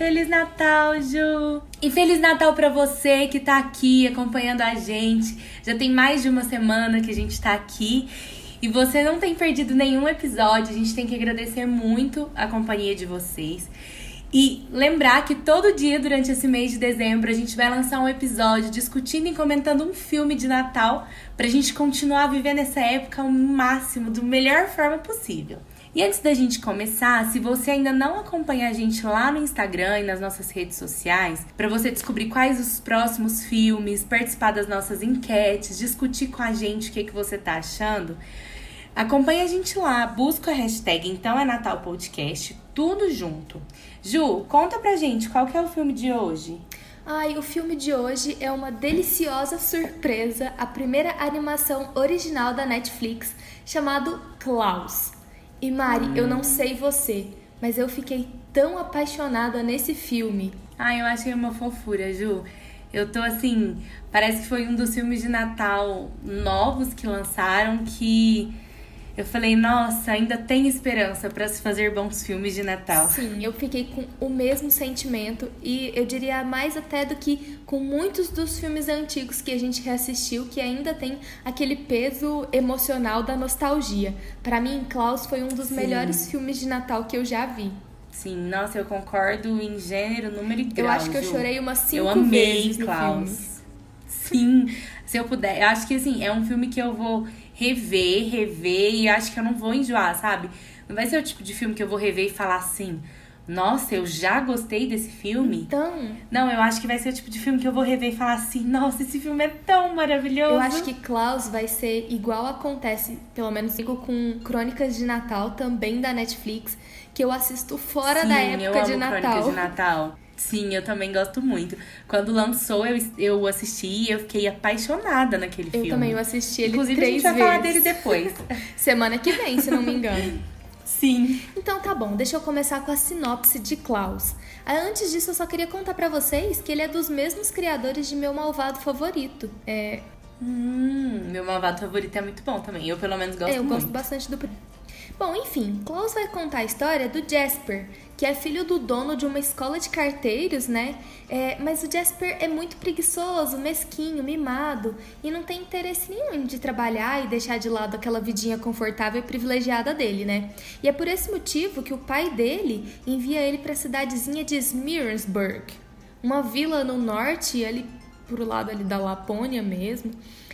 Feliz Natal, Ju! E Feliz Natal para você que tá aqui acompanhando a gente. Já tem mais de uma semana que a gente tá aqui e você não tem perdido nenhum episódio. A gente tem que agradecer muito a companhia de vocês. E lembrar que todo dia durante esse mês de dezembro a gente vai lançar um episódio discutindo e comentando um filme de Natal pra gente continuar vivendo essa época ao máximo, da melhor forma possível. E antes da gente começar, se você ainda não acompanha a gente lá no Instagram e nas nossas redes sociais, para você descobrir quais os próximos filmes, participar das nossas enquetes, discutir com a gente o que, que você tá achando, acompanha a gente lá, busca a hashtag Então é Natal Podcast, tudo junto. Ju, conta pra gente qual que é o filme de hoje. Ai, o filme de hoje é uma deliciosa surpresa, a primeira animação original da Netflix, chamado Klaus. E Mari, eu não sei você, mas eu fiquei tão apaixonada nesse filme. Ai, eu achei uma fofura, Ju. Eu tô assim, parece que foi um dos filmes de Natal novos que lançaram que eu falei, nossa, ainda tem esperança para se fazer bons filmes de Natal. Sim, eu fiquei com o mesmo sentimento e eu diria mais até do que com muitos dos filmes antigos que a gente reassistiu, que ainda tem aquele peso emocional da nostalgia. Para mim, Klaus foi um dos Sim. melhores filmes de Natal que eu já vi. Sim, nossa, eu concordo em gênero, número e grau. Eu acho que eu chorei umas cinco eu amei vezes Klaus. Sim, se eu puder. Eu acho que assim, é um filme que eu vou rever, rever e acho que eu não vou enjoar, sabe? Não vai ser o tipo de filme que eu vou rever e falar assim. Nossa, eu já gostei desse filme. Então. Não, eu acho que vai ser o tipo de filme que eu vou rever e falar assim: nossa, esse filme é tão maravilhoso. Eu acho que Klaus vai ser igual acontece, pelo menos digo com Crônicas de Natal, também da Netflix, que eu assisto fora Sim, da época eu amo de Natal. Crônicas de Natal. Sim, eu também gosto muito. Quando lançou, eu, eu assisti e eu fiquei apaixonada naquele eu filme. Eu também, eu assisti ele Inclusive, três vezes. a gente vai vezes. falar dele depois. Semana que vem, se não me engano. Sim. Então tá bom, deixa eu começar com a sinopse de Klaus. Ah, antes disso, eu só queria contar para vocês que ele é dos mesmos criadores de Meu Malvado Favorito. É... Hum, meu malvado favorito é muito bom também. Eu, pelo menos, gosto é, eu muito. gosto bastante do Bom, enfim, Klaus vai contar a história do Jasper, que é filho do dono de uma escola de carteiros, né? É, mas o Jasper é muito preguiçoso, mesquinho, mimado e não tem interesse nenhum de trabalhar e deixar de lado aquela vidinha confortável e privilegiada dele, né? E é por esse motivo que o pai dele envia ele para a cidadezinha de Smirnsburg, uma vila no norte, ali pro lado ali da Lapônia mesmo,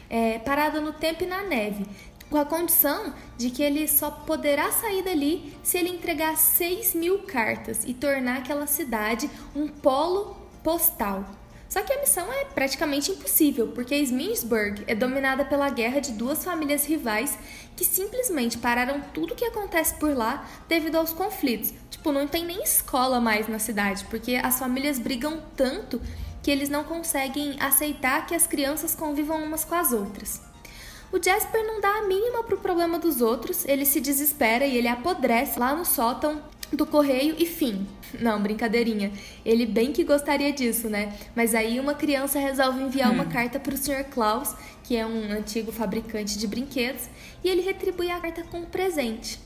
é, parada no tempo e na neve, com a condição de que ele só poderá sair dali se ele entregar 6 mil cartas e tornar aquela cidade um polo postal. Só que a missão é praticamente impossível, porque Sminsburg é dominada pela guerra de duas famílias rivais que simplesmente pararam tudo o que acontece por lá devido aos conflitos. Tipo, não tem nem escola mais na cidade, porque as famílias brigam tanto que eles não conseguem aceitar que as crianças convivam umas com as outras. O Jasper não dá a mínima pro problema dos outros, ele se desespera e ele apodrece lá no sótão do correio e fim. Não, brincadeirinha. Ele bem que gostaria disso, né? Mas aí uma criança resolve enviar hum. uma carta para o Sr. Klaus, que é um antigo fabricante de brinquedos, e ele retribui a carta com um presente.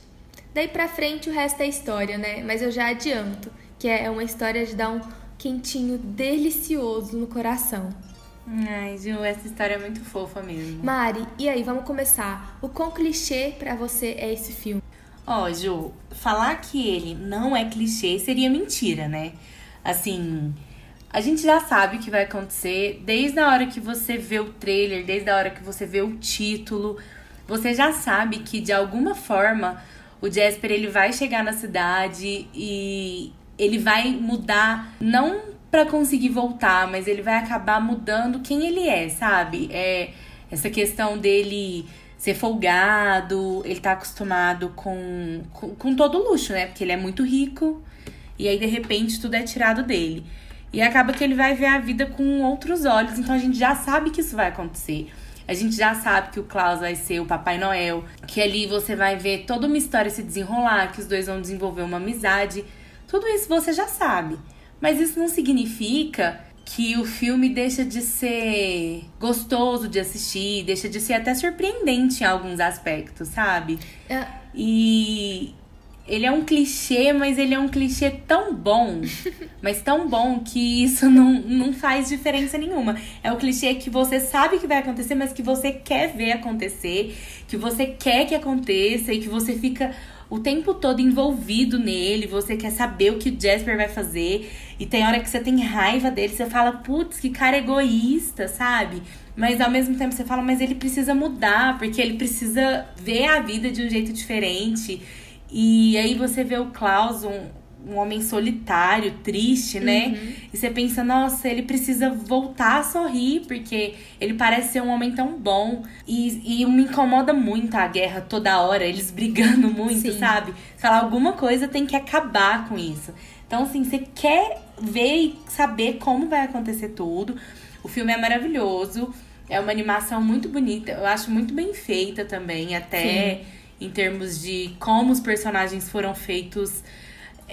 Daí pra frente o resto é história, né? Mas eu já adianto que é uma história de dar um quentinho delicioso no coração. Ai, Ju, essa história é muito fofa mesmo. Mari, e aí, vamos começar. O quão clichê para você é esse filme? Ó, oh, Ju, falar que ele não é clichê seria mentira, né? Assim, a gente já sabe o que vai acontecer desde a hora que você vê o trailer, desde a hora que você vê o título. Você já sabe que de alguma forma o Jasper ele vai chegar na cidade e ele vai mudar não para conseguir voltar, mas ele vai acabar mudando quem ele é, sabe? É essa questão dele ser folgado, ele tá acostumado com, com, com todo luxo, né? Porque ele é muito rico e aí de repente tudo é tirado dele. E acaba que ele vai ver a vida com outros olhos, então a gente já sabe que isso vai acontecer. A gente já sabe que o Klaus vai ser o Papai Noel, que ali você vai ver toda uma história se desenrolar, que os dois vão desenvolver uma amizade. Tudo isso você já sabe. Mas isso não significa que o filme deixa de ser gostoso de assistir, deixa de ser até surpreendente em alguns aspectos, sabe? É. E ele é um clichê, mas ele é um clichê tão bom, mas tão bom que isso não, não faz diferença nenhuma. É o clichê que você sabe que vai acontecer, mas que você quer ver acontecer, que você quer que aconteça e que você fica o tempo todo envolvido nele, você quer saber o que o Jasper vai fazer, e tem hora que você tem raiva dele, você fala, putz, que cara egoísta, sabe? Mas ao mesmo tempo você fala, mas ele precisa mudar, porque ele precisa ver a vida de um jeito diferente. E aí você vê o Klaus, um, um homem solitário, triste, né? Uhum. E você pensa, nossa, ele precisa voltar a sorrir, porque ele parece ser um homem tão bom. E, e me incomoda muito a guerra toda hora, eles brigando muito, Sim. sabe? Falar alguma coisa tem que acabar com isso. Então, assim, você quer ver e saber como vai acontecer tudo. O filme é maravilhoso. É uma animação muito bonita. Eu acho muito bem feita também, até Sim. Em termos de como os personagens foram feitos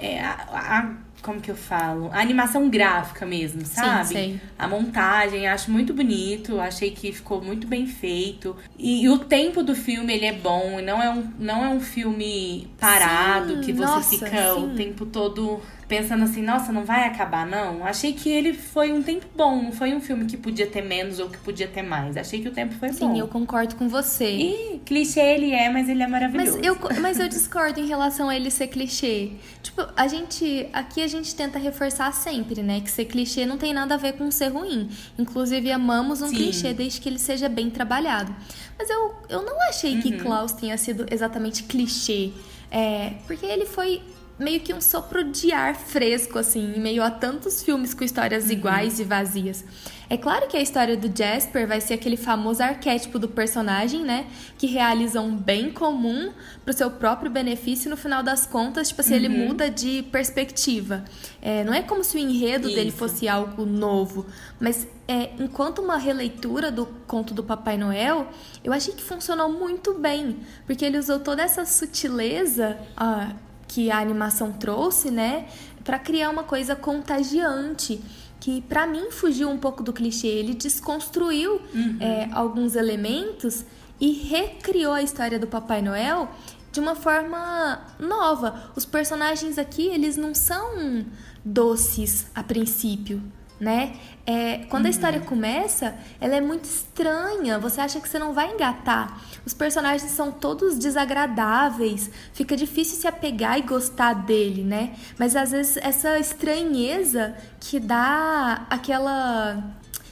é, a, a, como que eu falo? A animação gráfica mesmo, sabe? Sim, sei. A montagem, acho muito bonito, achei que ficou muito bem feito. E, e, o tempo do filme, ele é bom, não é um, não é um filme parado, sim, que você nossa, fica sim. o tempo todo pensando assim, nossa, não vai acabar, não. Achei que ele foi um tempo bom, não foi um filme que podia ter menos ou que podia ter mais. Achei que o tempo foi Sim, bom. Sim, eu concordo com você. E clichê ele é, mas ele é maravilhoso. Mas eu, mas eu discordo em relação a ele ser clichê. Tipo, a gente. Aqui a gente tenta reforçar sempre, né? Que ser clichê não tem nada a ver com ser ruim. Inclusive, amamos um Sim. clichê desde que ele seja bem trabalhado. Mas eu, eu não achei uhum. que Klaus tenha sido exatamente clichê. É, porque ele foi meio que um sopro de ar fresco, assim, em meio a tantos filmes com histórias uhum. iguais e vazias. É claro que a história do Jasper vai ser aquele famoso arquétipo do personagem, né? Que realiza um bem comum pro seu próprio benefício no final das contas, tipo assim, uhum. ele muda de perspectiva. É, não é como se o enredo Isso. dele fosse algo novo, mas é, enquanto uma releitura do conto do Papai Noel, eu achei que funcionou muito bem, porque ele usou toda essa sutileza. Ah, que a animação trouxe, né, para criar uma coisa contagiante que para mim fugiu um pouco do clichê. Ele desconstruiu uhum. é, alguns elementos e recriou a história do Papai Noel de uma forma nova. Os personagens aqui eles não são doces a princípio né? É, quando uhum. a história começa, ela é muito estranha. Você acha que você não vai engatar. Os personagens são todos desagradáveis. Fica difícil se apegar e gostar dele, né? Mas às vezes essa estranheza que dá aquela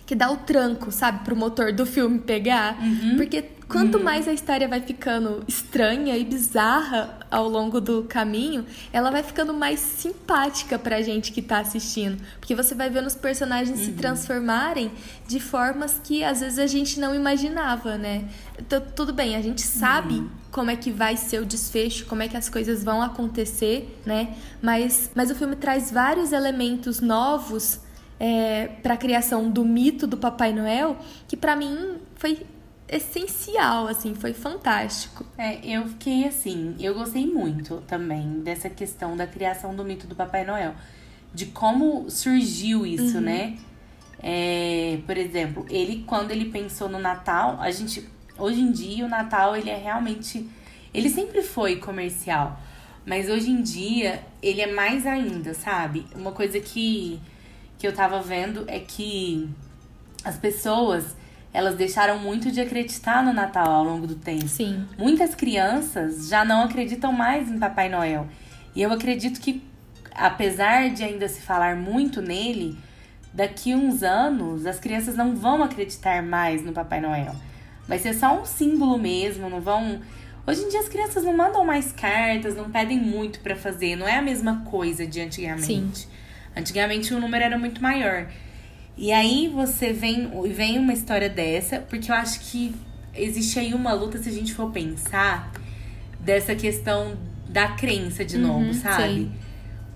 que dá o tranco, sabe, pro motor do filme pegar. Uhum. Porque quanto uhum. mais a história vai ficando estranha e bizarra ao longo do caminho, ela vai ficando mais simpática pra gente que tá assistindo. Porque você vai vendo os personagens uhum. se transformarem de formas que às vezes a gente não imaginava, né? Então, tudo bem, a gente sabe uhum. como é que vai ser o desfecho, como é que as coisas vão acontecer, né? Mas, mas o filme traz vários elementos novos é, para a criação do mito do Papai Noel, que para mim foi essencial, assim, foi fantástico. É, eu fiquei assim, eu gostei muito também dessa questão da criação do mito do Papai Noel, de como surgiu isso, uhum. né? É, por exemplo, ele quando ele pensou no Natal, a gente hoje em dia o Natal ele é realmente, ele sempre foi comercial, mas hoje em dia ele é mais ainda, sabe? Uma coisa que que eu tava vendo é que as pessoas elas deixaram muito de acreditar no Natal ao longo do tempo. Sim. Muitas crianças já não acreditam mais em Papai Noel. E eu acredito que, apesar de ainda se falar muito nele, daqui uns anos as crianças não vão acreditar mais no Papai Noel. Vai ser só um símbolo mesmo, não vão. Hoje em dia as crianças não mandam mais cartas, não pedem muito para fazer, não é a mesma coisa de antigamente. Sim. Antigamente o número era muito maior. E aí você vem, vem uma história dessa, porque eu acho que existe aí uma luta, se a gente for pensar, dessa questão da crença de novo, uhum, sabe? Sim.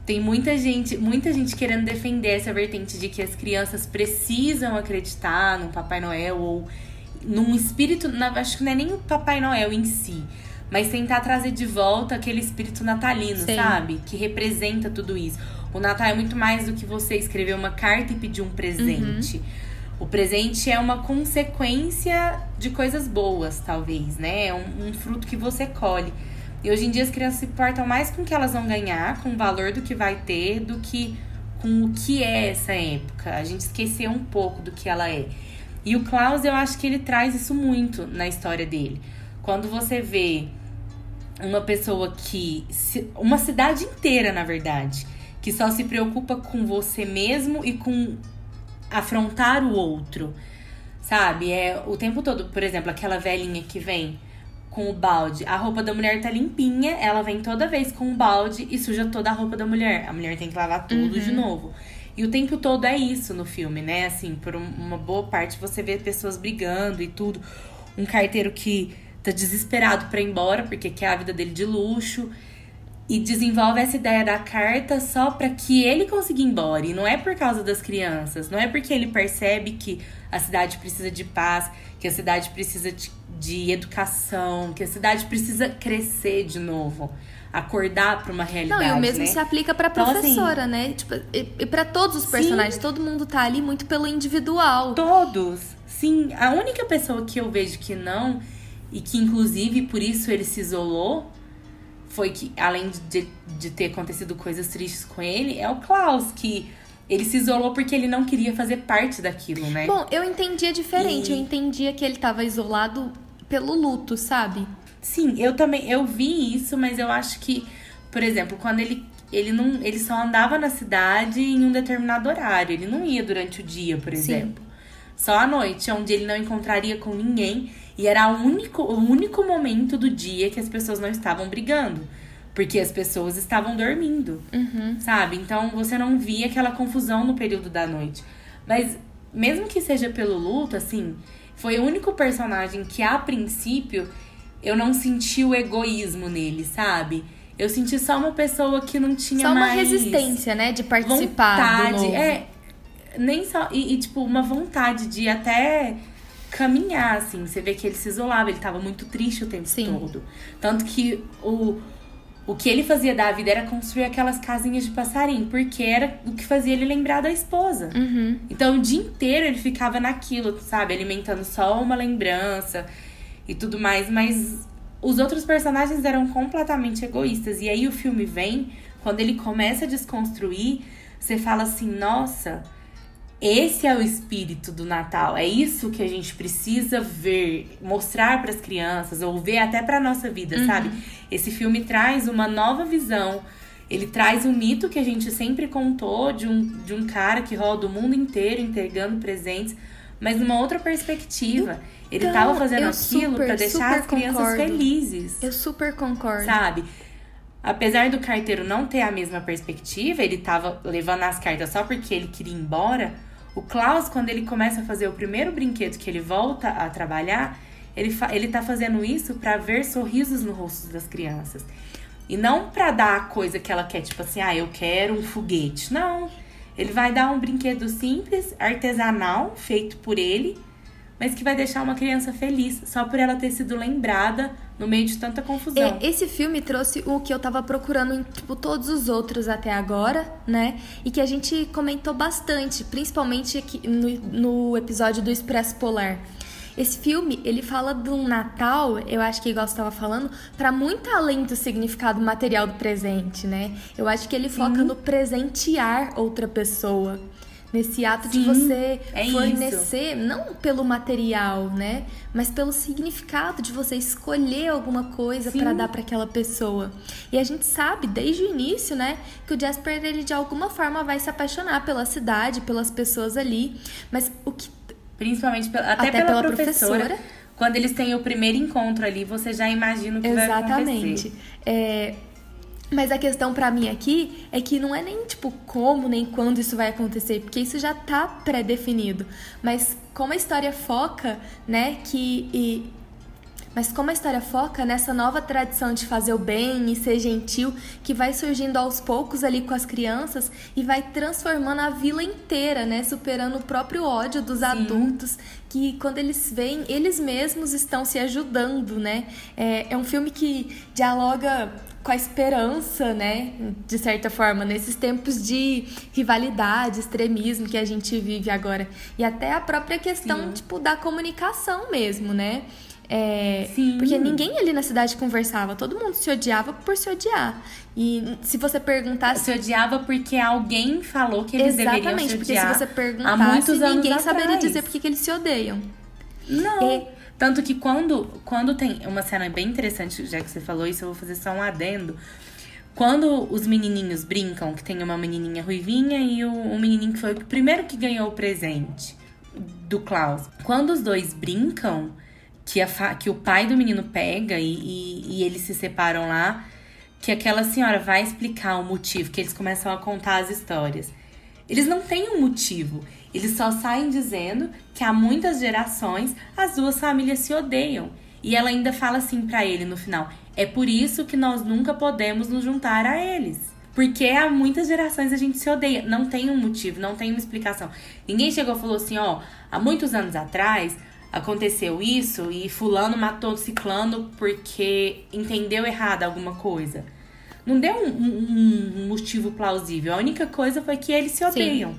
Tem muita gente, muita gente querendo defender essa vertente de que as crianças precisam acreditar no Papai Noel ou num espírito, na, acho que não é nem o Papai Noel em si, mas tentar trazer de volta aquele espírito natalino, Sim. sabe? Que representa tudo isso o Natal é muito mais do que você escrever uma carta e pedir um presente. Uhum. O presente é uma consequência de coisas boas, talvez, né? É um, um fruto que você colhe. E hoje em dia as crianças se importam mais com o que elas vão ganhar, com o valor do que vai ter, do que com o que é essa época. A gente esqueceu um pouco do que ela é. E o Klaus, eu acho que ele traz isso muito na história dele. Quando você vê uma pessoa que. Uma cidade inteira, na verdade, que só se preocupa com você mesmo e com afrontar o outro. Sabe? É o tempo todo, por exemplo, aquela velhinha que vem com o balde. A roupa da mulher tá limpinha, ela vem toda vez com o balde e suja toda a roupa da mulher. A mulher tem que lavar tudo uhum. de novo. E o tempo todo é isso no filme, né? Assim, por uma boa parte você vê pessoas brigando e tudo. Um carteiro que tá desesperado para ir embora porque quer a vida dele de luxo e desenvolve essa ideia da carta só para que ele consiga ir embora. E não é por causa das crianças, não é porque ele percebe que a cidade precisa de paz, que a cidade precisa de, de educação, que a cidade precisa crescer de novo. Acordar para uma realidade. Não, e o mesmo né? se aplica pra professora, então, assim, né? Tipo, e, e para todos os personagens. Sim, todo mundo tá ali muito pelo individual. Todos. Sim. A única pessoa que eu vejo que não, e que inclusive por isso ele se isolou, foi que, além de, de ter acontecido coisas tristes com ele, é o Klaus, que ele se isolou porque ele não queria fazer parte daquilo, né? Bom, eu entendia diferente. E... Eu entendia que ele estava isolado pelo luto, sabe? Sim, eu também. Eu vi isso, mas eu acho que, por exemplo, quando ele. Ele, não, ele só andava na cidade em um determinado horário. Ele não ia durante o dia, por exemplo. Sim. Só à noite, onde ele não encontraria com ninguém. E era o único, o único momento do dia que as pessoas não estavam brigando. Porque as pessoas estavam dormindo, uhum. sabe? Então você não via aquela confusão no período da noite. Mas mesmo que seja pelo luto, assim, foi o único personagem que a princípio eu não senti o egoísmo nele, sabe? Eu senti só uma pessoa que não tinha só mais. Só uma resistência, né? De participar. Vontade. É. Nem só. E, e, tipo, uma vontade de até caminhar, assim. Você vê que ele se isolava, ele tava muito triste o tempo Sim. todo. Tanto que o, o que ele fazia da vida era construir aquelas casinhas de passarinho, porque era o que fazia ele lembrar da esposa. Uhum. Então o dia inteiro ele ficava naquilo, sabe? Alimentando só uma lembrança e tudo mais, mas os outros personagens eram completamente egoístas. E aí o filme vem, quando ele começa a desconstruir, você fala assim: nossa esse é o espírito do Natal. É isso que a gente precisa ver, mostrar para as crianças ou ver até para nossa vida, uhum. sabe? Esse filme traz uma nova visão. Ele traz um mito que a gente sempre contou de um, de um cara que roda o mundo inteiro entregando presentes, mas numa outra perspectiva. Ele estava então, fazendo aquilo para deixar as crianças concordo. felizes. Eu super concordo. Sabe? Apesar do carteiro não ter a mesma perspectiva, ele estava levando as cartas só porque ele queria ir embora o Klaus, quando ele começa a fazer o primeiro brinquedo que ele volta a trabalhar, ele, ele tá fazendo isso para ver sorrisos no rosto das crianças. E não para dar a coisa que ela quer, tipo assim, ah, eu quero um foguete. Não. Ele vai dar um brinquedo simples, artesanal, feito por ele, mas que vai deixar uma criança feliz só por ela ter sido lembrada no meio de tanta confusão. É, esse filme trouxe o que eu tava procurando em tipo, todos os outros até agora, né? E que a gente comentou bastante, principalmente aqui no, no episódio do Expresso Polar. Esse filme, ele fala de um Natal, eu acho que igual você estava falando, para muito além do significado material do presente, né? Eu acho que ele foca Sim. no presentear outra pessoa nesse ato Sim, de você é fornecer, isso. não pelo material, né, mas pelo significado de você escolher alguma coisa para dar para aquela pessoa. E a gente sabe desde o início, né, que o Jasper ele de alguma forma vai se apaixonar pela cidade, pelas pessoas ali, mas o que principalmente até, até pela, pela professora, professora quando eles têm o primeiro encontro ali, você já imagina o que Exatamente. vai acontecer. Exatamente. É, mas a questão para mim aqui é que não é nem tipo como nem quando isso vai acontecer, porque isso já tá pré-definido. Mas como a história foca, né, que e, mas como a história foca nessa nova tradição de fazer o bem e ser gentil, que vai surgindo aos poucos ali com as crianças e vai transformando a vila inteira, né? Superando o próprio ódio dos Sim. adultos, que quando eles veem, eles mesmos estão se ajudando, né? É, é um filme que dialoga com a esperança, né, de certa forma, nesses tempos de rivalidade, extremismo que a gente vive agora. E até a própria questão, Sim. tipo, da comunicação mesmo, né? É, Sim. Porque ninguém ali na cidade conversava, todo mundo se odiava por se odiar. E se você perguntasse. Se odiava porque alguém falou que eles deveriam se Exatamente, porque se odiar você perguntasse, muitos anos ninguém atrás. saberia dizer por que eles se odeiam. Não. É. Tanto que quando, quando tem uma cena bem interessante, já que você falou isso, eu vou fazer só um adendo. Quando os menininhos brincam, que tem uma menininha ruivinha e o, o menininho que foi o primeiro que ganhou o presente do Klaus. Quando os dois brincam, que, a que o pai do menino pega e, e, e eles se separam lá, que aquela senhora vai explicar o motivo, que eles começam a contar as histórias. Eles não têm um motivo. Eles só saem dizendo que há muitas gerações as duas famílias se odeiam. E ela ainda fala assim pra ele no final: é por isso que nós nunca podemos nos juntar a eles. Porque há muitas gerações a gente se odeia. Não tem um motivo, não tem uma explicação. Ninguém chegou e falou assim: ó, há muitos anos atrás aconteceu isso e Fulano matou Ciclano porque entendeu errado alguma coisa. Não deu um, um- um motivo plausível. A única coisa foi que eles se odeiam.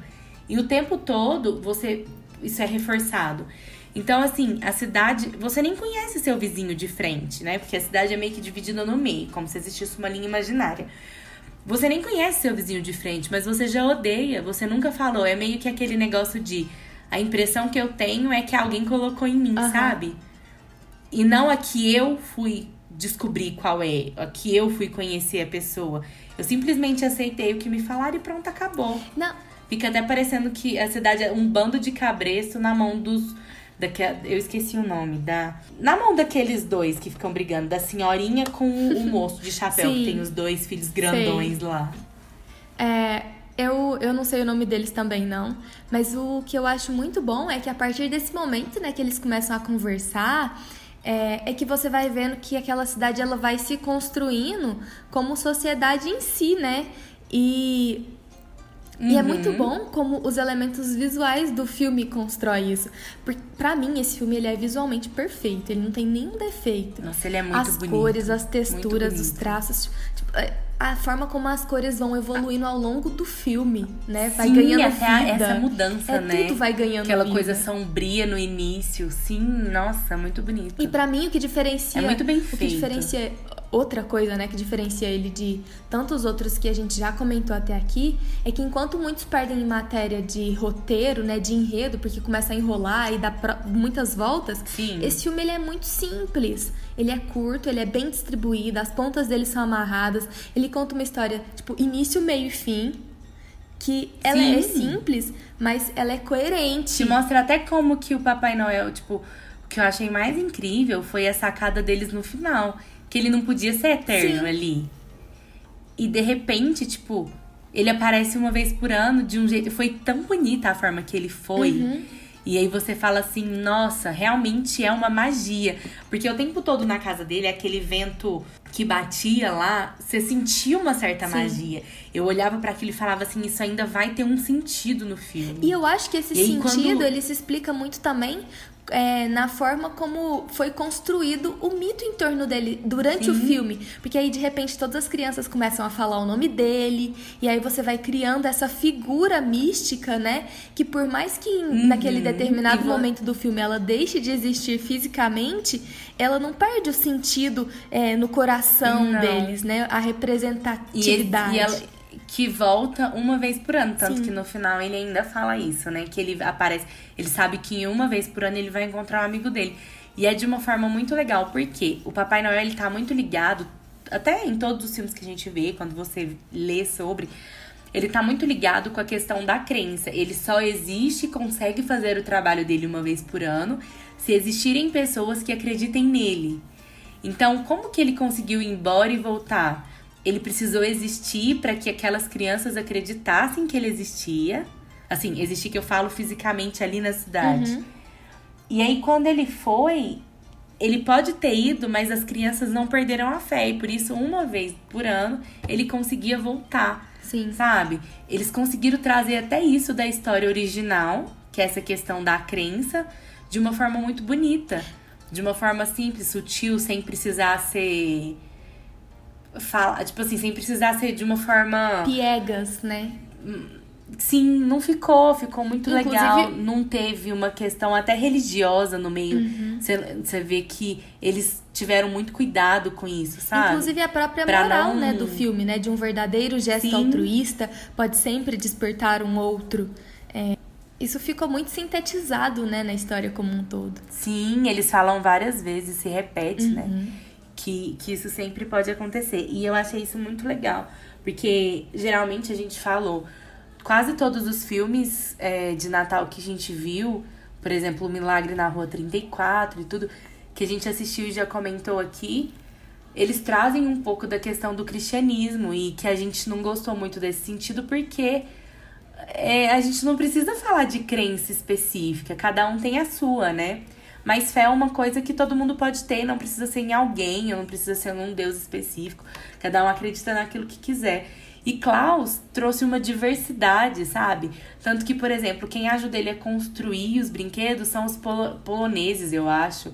E o tempo todo você isso é reforçado. Então, assim, a cidade. Você nem conhece seu vizinho de frente, né? Porque a cidade é meio que dividida no meio, como se existisse uma linha imaginária. Você nem conhece seu vizinho de frente, mas você já odeia, você nunca falou. É meio que aquele negócio de. A impressão que eu tenho é que alguém colocou em mim, Aham. sabe? E não a que eu fui descobrir qual é, a que eu fui conhecer a pessoa. Eu simplesmente aceitei o que me falaram e pronto, acabou. Não, Fica até parecendo que a cidade é um bando de cabresto na mão dos. Daque, eu esqueci o nome. da Na mão daqueles dois que ficam brigando, da senhorinha com o moço de chapéu, Sim. que tem os dois filhos grandões lá. É, eu, eu não sei o nome deles também, não. Mas o que eu acho muito bom é que a partir desse momento, né, que eles começam a conversar, é, é que você vai vendo que aquela cidade ela vai se construindo como sociedade em si, né? E E é muito bom como os elementos visuais do filme constroem isso. Porque, pra mim, esse filme ele é visualmente perfeito. Ele não tem nenhum defeito. Nossa, ele é muito as bonito. cores, as texturas, os traços. Tipo, é, a forma como as cores vão evoluindo ao longo do filme, né? Vai Sim, ganhando até vida. essa mudança, é, né? Tudo vai ganhando Aquela vida. coisa sombria no início. Sim, nossa, muito bonito. E pra mim o que diferencia É muito bem o que feito. diferencia outra coisa, né, que diferencia ele de tantos outros que a gente já comentou até aqui, é que enquanto muitos perdem em matéria de roteiro, né, de enredo, porque começa a enrolar e dá muitas voltas, Sim. esse filme ele é muito simples. Ele é curto, ele é bem distribuído, as pontas dele são amarradas. Ele conta uma história, tipo, início, meio e fim, que ela Sim. é simples, mas ela é coerente. Te mostra até como que o Papai Noel, tipo, o que eu achei mais incrível foi a sacada deles no final. Que ele não podia ser eterno Sim. ali. E de repente, tipo, ele aparece uma vez por ano de um jeito. Foi tão bonita a forma que ele foi. Uhum. E aí você fala assim, nossa, realmente é uma magia. Porque o tempo todo na casa dele, aquele vento que batia lá, você sentia uma certa Sim. magia. Eu olhava pra aquilo e falava assim, isso ainda vai ter um sentido no filme. E eu acho que esse aí, sentido quando- ele se explica muito também é, na forma como foi construído o mito em torno dele durante o Sim. filme. Porque aí, de repente, todas as crianças começam a falar o nome dele, e aí você vai criando essa figura mística, né? Que por mais que em- naquele determinado Uhum. Momento do filme ela deixe de existir fisicamente, ela não perde o sentido é, no coração Não. deles, né? A E, ele, representatividade. e ela que volta uma vez por ano. Tanto Sim. que no final ele ainda fala isso, né? Que ele aparece. Ele sabe que uma vez por ano ele vai encontrar um amigo dele. E é de uma forma muito legal, porque o Papai Noel ele tá muito ligado, até em todos os filmes que a gente vê, quando você lê sobre. Ele tá muito ligado com a questão da crença. Ele só existe e consegue fazer o trabalho dele uma vez por ano se existirem pessoas que acreditem nele. Então, como que ele conseguiu ir embora e voltar? Ele precisou existir para que aquelas crianças acreditassem que ele existia. Assim, existir que eu falo fisicamente ali na cidade. E aí, quando ele foi, ele pode ter ido, mas as crianças não perderam a fé. E por isso, uma vez por ano, ele conseguia voltar. Sim. Sabe? Eles conseguiram trazer até isso da história original, que é essa questão da crença, de uma forma muito bonita. De uma forma simples, sutil, sem precisar ser. Fala, tipo assim, sem precisar ser de uma forma. Piegas, né? Sim, não ficou, ficou muito Inclusive- legal. Não teve uma questão até religiosa no meio. Uhum. Você vê que eles tiveram muito cuidado com isso, sabe? Inclusive a própria Pra moral, não- né, do filme, né? De um verdadeiro gesto Sim. altruísta pode sempre despertar um outro. É, isso ficou muito sintetizado, né, na história como um todo. Sim, eles falam várias vezes, se repete, Uhum. né? Que, que isso sempre pode acontecer. E eu achei isso muito legal. Porque geralmente a gente falou, quase todos os filmes é, de Natal que a gente viu, por exemplo, O Milagre na Rua 34 e tudo, que a gente assistiu e já comentou aqui, eles trazem um pouco da questão do cristianismo e que a gente não gostou muito desse sentido porque é, a gente não precisa falar de crença específica, cada um tem a sua, né? Mas fé é uma coisa que todo mundo pode ter, não precisa ser em alguém, ou não precisa ser num Deus específico. Cada um acredita naquilo que quiser. E Klaus trouxe uma diversidade, sabe? Tanto que, por exemplo, quem ajuda ele a construir os brinquedos são os polo- poloneses, eu acho.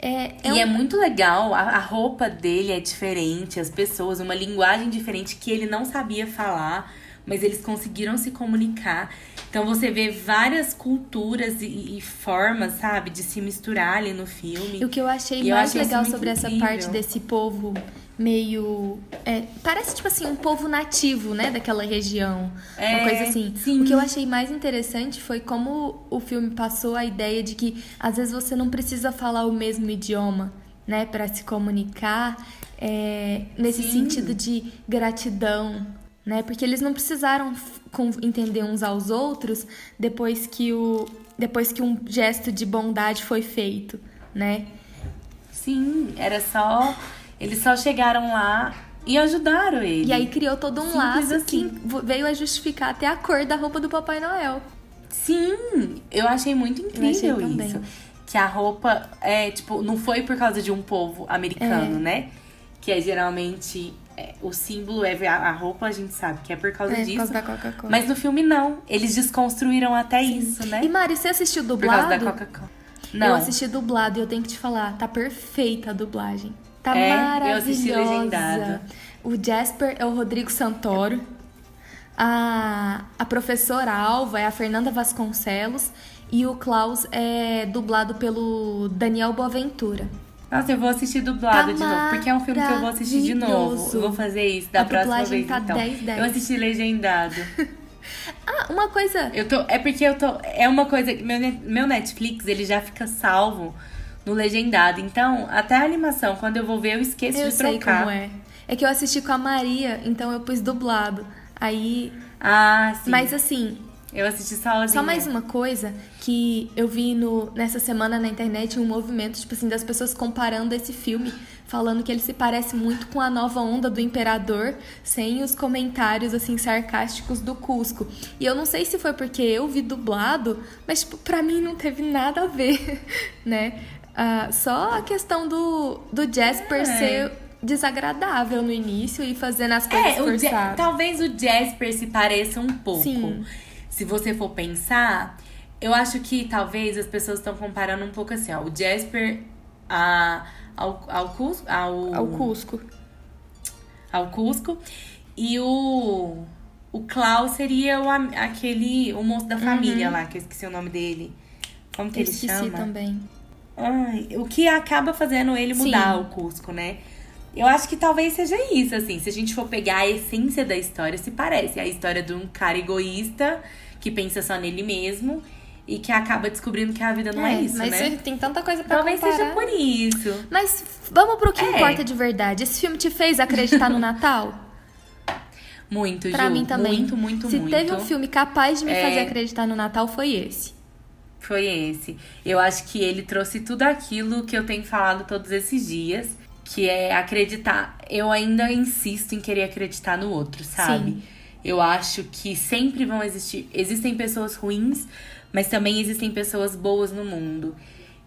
É, é E um- é muito legal, a, a roupa dele é diferente, as pessoas, uma linguagem diferente que ele não sabia falar, mas eles conseguiram se comunicar. Então você vê várias culturas e, e formas, sabe, de se misturar ali no filme. E o que eu achei E eu mais achei isso legal sobre essa incrível. parte desse povo meio. é, parece tipo assim, um povo nativo, né, daquela região. Uma É, coisa assim. sim. O que eu achei mais interessante foi como o filme passou a ideia de que às vezes você não precisa falar o mesmo idioma, né, para se comunicar. é, nesse Sim. sentido de gratidão. Né? Porque eles não precisaram entender uns aos outros depois que, o, depois que um gesto de bondade foi feito, né? Sim, era só. Eles só chegaram lá e ajudaram ele. E aí criou todo um Simples laço assim. que veio a justificar até a cor da roupa do Papai Noel. Sim, eu achei muito incrível achei isso. Que a roupa é, tipo, não foi por causa de um povo americano, né? Que é geralmente é, o símbolo é a, a roupa, a gente sabe que é por causa É, por disso. causa da Coca-Cola. Mas no filme não. Eles desconstruíram até isso, né? E Mari, você assistiu Por causa dublado? da Coca-Cola. Não. Eu assisti dublado e eu tenho que te falar, tá perfeita a dublagem. Tá É, eu maravilhosa. assisti legendado. O Jasper é o Rodrigo Santoro. A, a professora Alva é a Fernanda Vasconcelos. E o Klaus é dublado pelo Daniel Boaventura. Nossa, eu vou assistir dublado Tá de novo. Porque é um filme que eu vou assistir de novo. Eu vou fazer isso da A próxima vez, tá então. 10, 10. Eu assisti legendado. Ah, uma coisa. Eu tô, é porque eu tô. É uma coisa. Meu, meu Netflix, ele já fica salvo no legendado. Então, até a animação, quando eu vou ver, eu esqueço Eu de sei trocar. como é. É que eu assisti com a Maria, então eu pus dublado. Aí. Ah, sim. Mas assim, Eu assisti sozinha. Só mais uma coisa que eu vi no, nessa semana na internet um movimento, tipo assim, das pessoas comparando esse filme, falando que ele se parece muito com a nova onda do Imperador, sem os comentários, assim, sarcásticos do Cusco. E eu não sei se foi porque eu vi dublado, mas, tipo, pra mim não teve nada a ver, né? Ah, só a questão do, do Jasper É. ser desagradável no início e fazendo as coisas É, forçadas. talvez o Jasper se pareça um pouco. Sim. Se você for pensar, eu acho que talvez as pessoas estão comparando um pouco assim, ó. O Jasper a, ao, ao, Cusco, ao, Ao Cusco. ao Cusco. E o. O Klaus seria o, aquele. O moço da família lá, que eu esqueci o nome dele. Como que Uhum. Eu ele esqueci chama? também. Ai, o que acaba fazendo ele mudar Sim. o Cusco, né? Eu acho que talvez seja isso, assim. Se a gente for pegar a essência da história, se parece. A história de um cara egoísta que pensa só nele mesmo e que acaba descobrindo que a vida não é, isso, mas né? tem tanta coisa pra Talvez comparar. seja por isso. Mas vamos pro que É. importa de verdade. Esse filme te fez acreditar no Natal? Muito, Pra Ju. mim também. Muito, muito, Se muito. teve um filme capaz de me É. fazer acreditar no Natal, foi esse. Foi esse. Eu acho que ele trouxe tudo aquilo que eu tenho falado todos esses dias, que é acreditar. Eu ainda insisto em querer acreditar no outro, sabe? Sim. Eu acho que sempre vão existir. Existem pessoas ruins, mas também existem pessoas boas no mundo.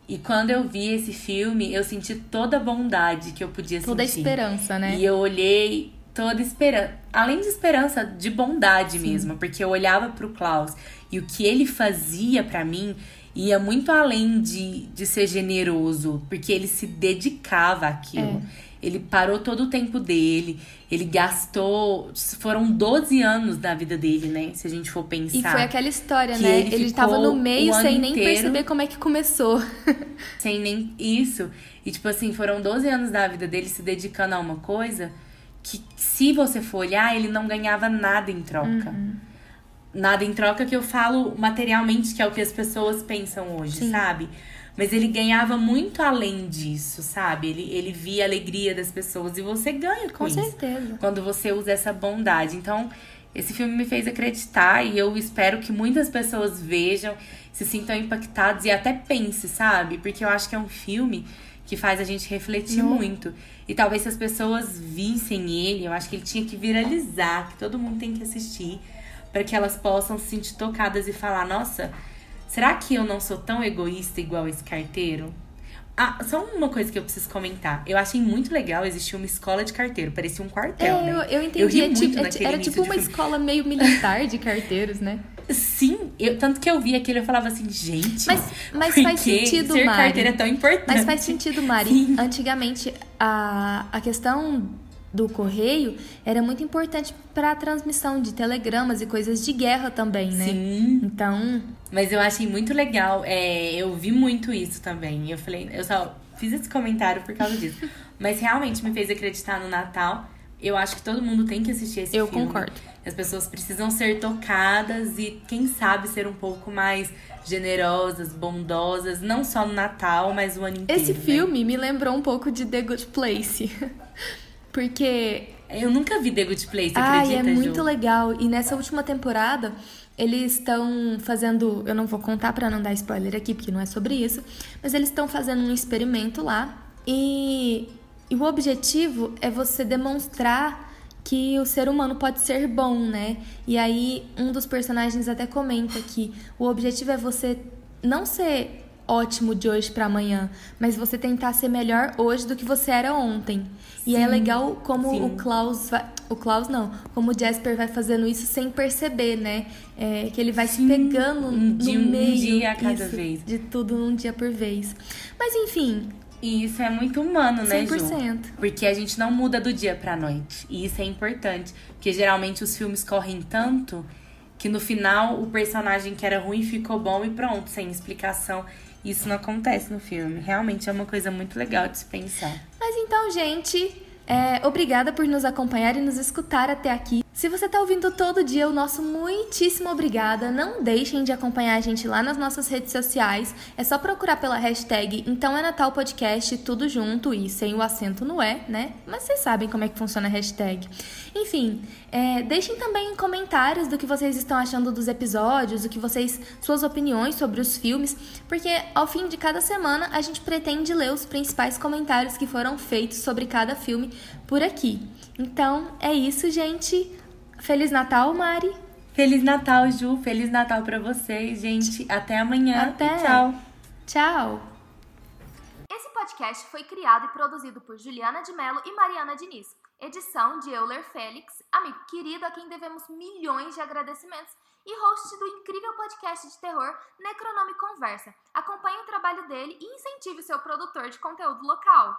E quando eu vi esse filme, eu senti toda a bondade que eu podia Toda a sentir. esperança, né? E eu olhei toda esperança. Além de esperança, de bondade mesmo. Porque eu olhava pro Klaus e o que ele fazia pra mim ia muito além de, de ser generoso. Porque ele se dedicava àquilo. Ele parou todo o tempo dele, ele gastou. Foram 12 anos da vida dele, né? Se a gente for pensar. E foi aquela história, né? Ele, ele tava no meio sem nem perceber como é que começou. sem nem isso. E, tipo assim, foram 12 anos da vida dele se dedicando a uma coisa que, se você for olhar, ele não ganhava nada em troca. Uhum. Nada em troca que eu falo materialmente, que é o que as pessoas pensam hoje, Sim. sabe? Mas ele ganhava muito além disso, sabe? Ele, ele via a alegria das pessoas e você ganha com, com isso. certeza. Quando você usa essa bondade. Então, esse filme me fez acreditar e eu espero que muitas pessoas vejam, se sintam impactados e até pensem, sabe? Porque eu acho que é um filme que faz a gente refletir Não. muito. E talvez se as pessoas vissem ele, eu acho que ele tinha que viralizar, que todo mundo tem que assistir, para que elas possam se sentir tocadas e falar: nossa Será que eu não sou tão egoísta igual esse carteiro? Ah, só uma coisa que eu preciso comentar. Eu achei muito legal existir uma escola de carteiro. Parecia um quartel, é, né? Eu, eu entendi. Eu é, tipo, é, era tipo uma escola meio militar de carteiros, né? Sim, eu, tanto que eu vi aquilo eu falava assim, gente. Mas, mas faz sentido, ser Mari. carteiro é tão importante. Mas faz sentido, Mari. Sim. Antigamente, a, a questão do correio era muito importante para a transmissão de telegramas e coisas de guerra também, né? Sim. Então. Mas eu achei muito legal. É, eu vi muito isso também. Eu falei, eu só fiz esse comentário por causa disso. Mas realmente me fez acreditar no Natal. Eu acho que todo mundo tem que assistir esse eu filme. Eu concordo. As pessoas precisam ser tocadas e, quem sabe, ser um pouco mais generosas, bondosas, não só no Natal, mas o ano inteiro. Esse né? filme me lembrou um pouco de The Good Place. Porque. Eu nunca vi The Good Place, Ai, acredita, é muito Ju? legal. E nessa última temporada, eles estão fazendo. Eu não vou contar para não dar spoiler aqui, porque não é sobre isso. Mas eles estão fazendo um experimento lá. E, e o objetivo é você demonstrar que o ser humano pode ser bom, né? E aí um dos personagens até comenta que o objetivo é você não ser ótimo de hoje para amanhã, mas você tentar ser melhor hoje do que você era ontem. E é legal como sim. o Klaus vai, o Klaus não, como o Jasper vai fazendo isso sem perceber, né? É, que ele vai sim. se pegando no de meio um dia a cada isso, vez. de tudo um dia por vez. Mas enfim, e isso é muito humano, né, 100%. Ju? Porque a gente não muda do dia pra noite. E isso é importante. Porque geralmente os filmes correm tanto que no final o personagem que era ruim ficou bom e pronto, sem explicação. Isso não acontece no filme. Realmente é uma coisa muito legal de se pensar. Mas então, gente, é, obrigada por nos acompanhar e nos escutar até aqui. Se você está ouvindo todo dia, o nosso muitíssimo obrigada. Não deixem de acompanhar a gente lá nas nossas redes sociais. É só procurar pela hashtag Então é Natal Podcast, tudo junto e sem o acento no é, né? Mas vocês sabem como é que funciona a hashtag. Enfim, é, deixem também comentários do que vocês estão achando dos episódios, o que vocês, suas opiniões sobre os filmes, porque ao fim de cada semana a gente pretende ler os principais comentários que foram feitos sobre cada filme por aqui. Então é isso, gente. Feliz Natal, Mari. Feliz Natal, Ju. Feliz Natal para vocês, gente. Até amanhã. Até. tchau. Tchau. Esse podcast foi criado e produzido por Juliana de Mello e Mariana Diniz. Edição de Euler Félix, amigo querido a quem devemos milhões de agradecimentos e host do incrível podcast de terror Necronome Conversa. Acompanhe o trabalho dele e incentive seu produtor de conteúdo local.